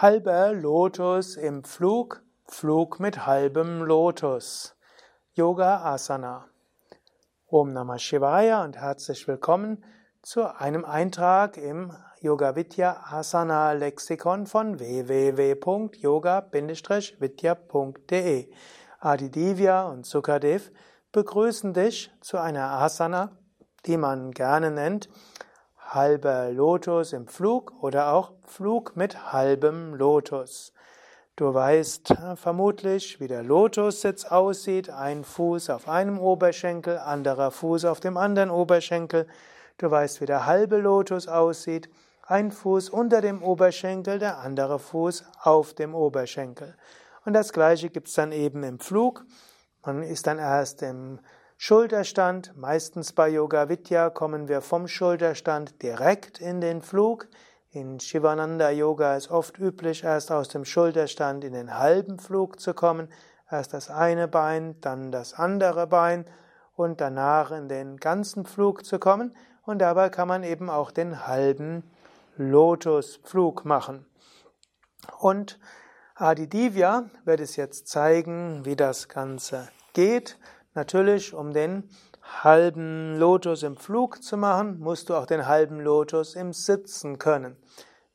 Halber Lotus im Flug, Flug mit halbem Lotus. Yoga Asana. Om Namah Shivaya und herzlich willkommen zu einem Eintrag im Yoga Vidya Asana Lexikon von www.yoga-vidya.de. Adi Divya und Sukadev begrüßen dich zu einer Asana, die man gerne nennt halber Lotus im Flug oder auch Flug mit halbem Lotus. Du weißt vermutlich, wie der Lotussitz aussieht. Ein Fuß auf einem Oberschenkel, anderer Fuß auf dem anderen Oberschenkel. Du weißt, wie der halbe Lotus aussieht. Ein Fuß unter dem Oberschenkel, der andere Fuß auf dem Oberschenkel. Und das gleiche gibt es dann eben im Flug. Man ist dann erst im Schulterstand, meistens bei Yoga Vidya kommen wir vom Schulterstand direkt in den Flug. In Shivananda Yoga ist oft üblich, erst aus dem Schulterstand in den halben Flug zu kommen. Erst das eine Bein, dann das andere Bein und danach in den ganzen Flug zu kommen. Und dabei kann man eben auch den halben Lotusflug machen. Und Adi Divya wird es jetzt zeigen, wie das Ganze geht. Natürlich, um den halben Lotus im Flug zu machen, musst du auch den halben Lotus im Sitzen können.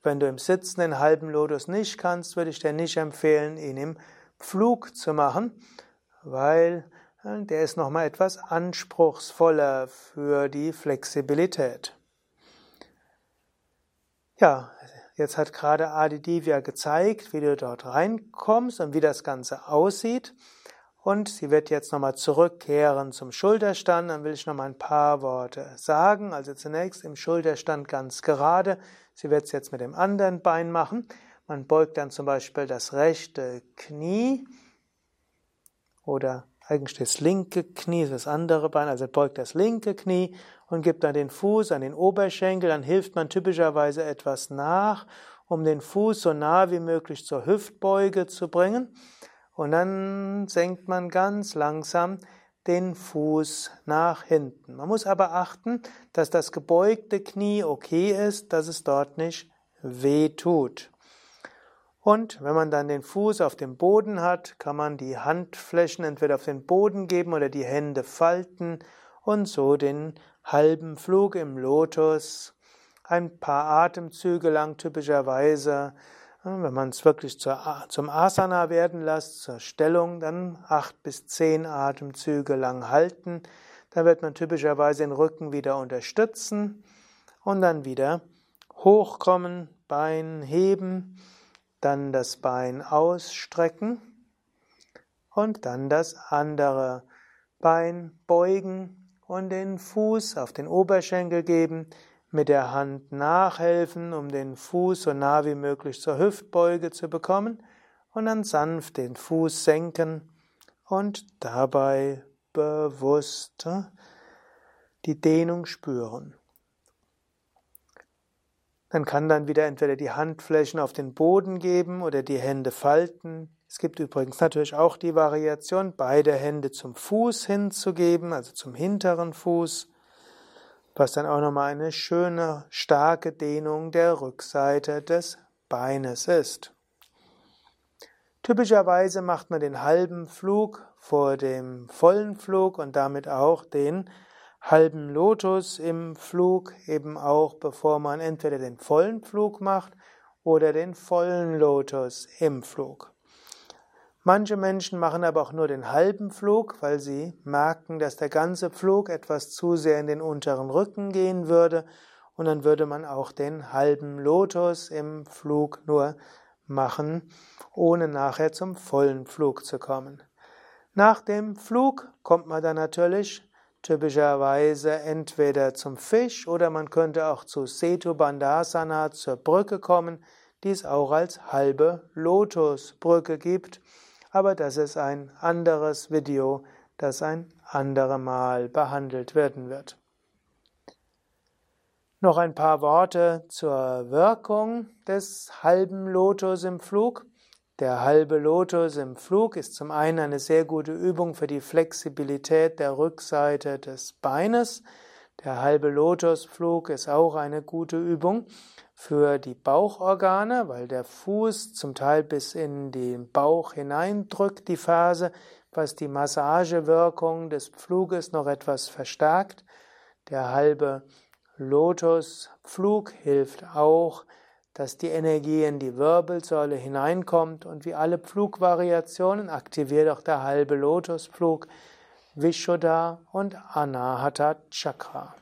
Wenn du im Sitzen den halben Lotus nicht kannst, würde ich dir nicht empfehlen, ihn im Flug zu machen, weil äh, der ist nochmal etwas anspruchsvoller für die Flexibilität. Ja, jetzt hat gerade Adi Divya gezeigt, wie du dort reinkommst und wie das Ganze aussieht. Und sie wird jetzt nochmal zurückkehren zum Schulterstand. Dann will ich nochmal ein paar Worte sagen. Also zunächst im Schulterstand ganz gerade. Sie wird es jetzt mit dem anderen Bein machen. Man beugt dann zum Beispiel das rechte Knie oder eigentlich das linke Knie, das andere Bein, also beugt das linke Knie und gibt dann den Fuß an den Oberschenkel, dann hilft man typischerweise etwas nach, um den Fuß so nah wie möglich zur Hüftbeuge zu bringen. Und dann senkt man ganz langsam den Fuß nach hinten. Man muss aber achten, dass das gebeugte Knie okay ist, dass es dort nicht weh tut. Und wenn man dann den Fuß auf dem Boden hat, kann man die Handflächen entweder auf den Boden geben oder die Hände falten und so den halben Flug im Lotus ein paar Atemzüge lang typischerweise wenn man es wirklich zur, zum Asana werden lässt, zur Stellung, dann acht bis zehn Atemzüge lang halten. Dann wird man typischerweise den Rücken wieder unterstützen und dann wieder hochkommen, Bein heben, dann das Bein ausstrecken und dann das andere Bein beugen und den Fuß auf den Oberschenkel geben, mit der Hand nachhelfen, um den Fuß so nah wie möglich zur Hüftbeuge zu bekommen und dann sanft den Fuß senken und dabei bewusst die Dehnung spüren. Dann kann dann wieder entweder die Handflächen auf den Boden geben oder die Hände falten. Es gibt übrigens natürlich auch die Variation, beide Hände zum Fuß hinzugeben, also zum hinteren Fuß was dann auch nochmal eine schöne, starke Dehnung der Rückseite des Beines ist. Typischerweise macht man den halben Flug vor dem vollen Flug und damit auch den halben Lotus im Flug, eben auch bevor man entweder den vollen Flug macht oder den vollen Lotus im Flug. Manche Menschen machen aber auch nur den halben Flug, weil sie merken, dass der ganze Flug etwas zu sehr in den unteren Rücken gehen würde und dann würde man auch den halben Lotus im Flug nur machen, ohne nachher zum vollen Flug zu kommen. Nach dem Flug kommt man dann natürlich typischerweise entweder zum Fisch oder man könnte auch zu Setu Bandhasana zur Brücke kommen, die es auch als halbe Lotusbrücke gibt aber das ist ein anderes Video, das ein andermal behandelt werden wird. Noch ein paar Worte zur Wirkung des halben Lotus im Flug. Der halbe Lotus im Flug ist zum einen eine sehr gute Übung für die Flexibilität der Rückseite des Beines. Der halbe Lotusflug ist auch eine gute Übung, für die Bauchorgane, weil der Fuß zum Teil bis in den Bauch hineindrückt, die Ferse, was die Massagewirkung des Pfluges noch etwas verstärkt. Der halbe Lotuspflug hilft auch, dass die Energie in die Wirbelsäule hineinkommt und wie alle Pflugvariationen aktiviert auch der halbe Lotuspflug Vishuddha und Anahata Chakra.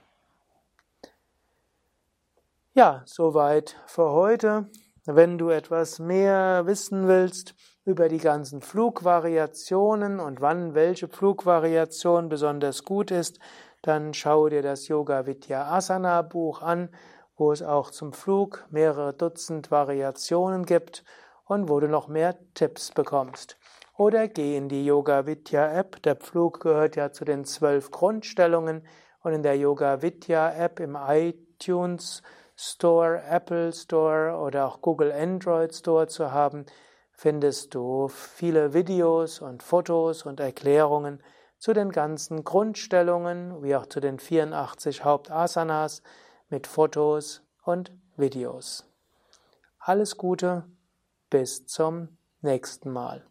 Ja, soweit für heute. Wenn du etwas mehr wissen willst über die ganzen Flugvariationen und wann welche Flugvariation besonders gut ist, dann schau dir das Yoga Vidya Asana Buch an, wo es auch zum Flug mehrere Dutzend Variationen gibt und wo du noch mehr Tipps bekommst. Oder geh in die Yoga Vidya App. Der Flug gehört ja zu den zwölf Grundstellungen und in der Yoga Vidya App im iTunes Store, Apple Store oder auch Google Android Store zu haben, findest du viele Videos und Fotos und Erklärungen zu den ganzen Grundstellungen, wie auch zu den 84 Hauptasanas mit Fotos und Videos. Alles Gute, bis zum nächsten Mal.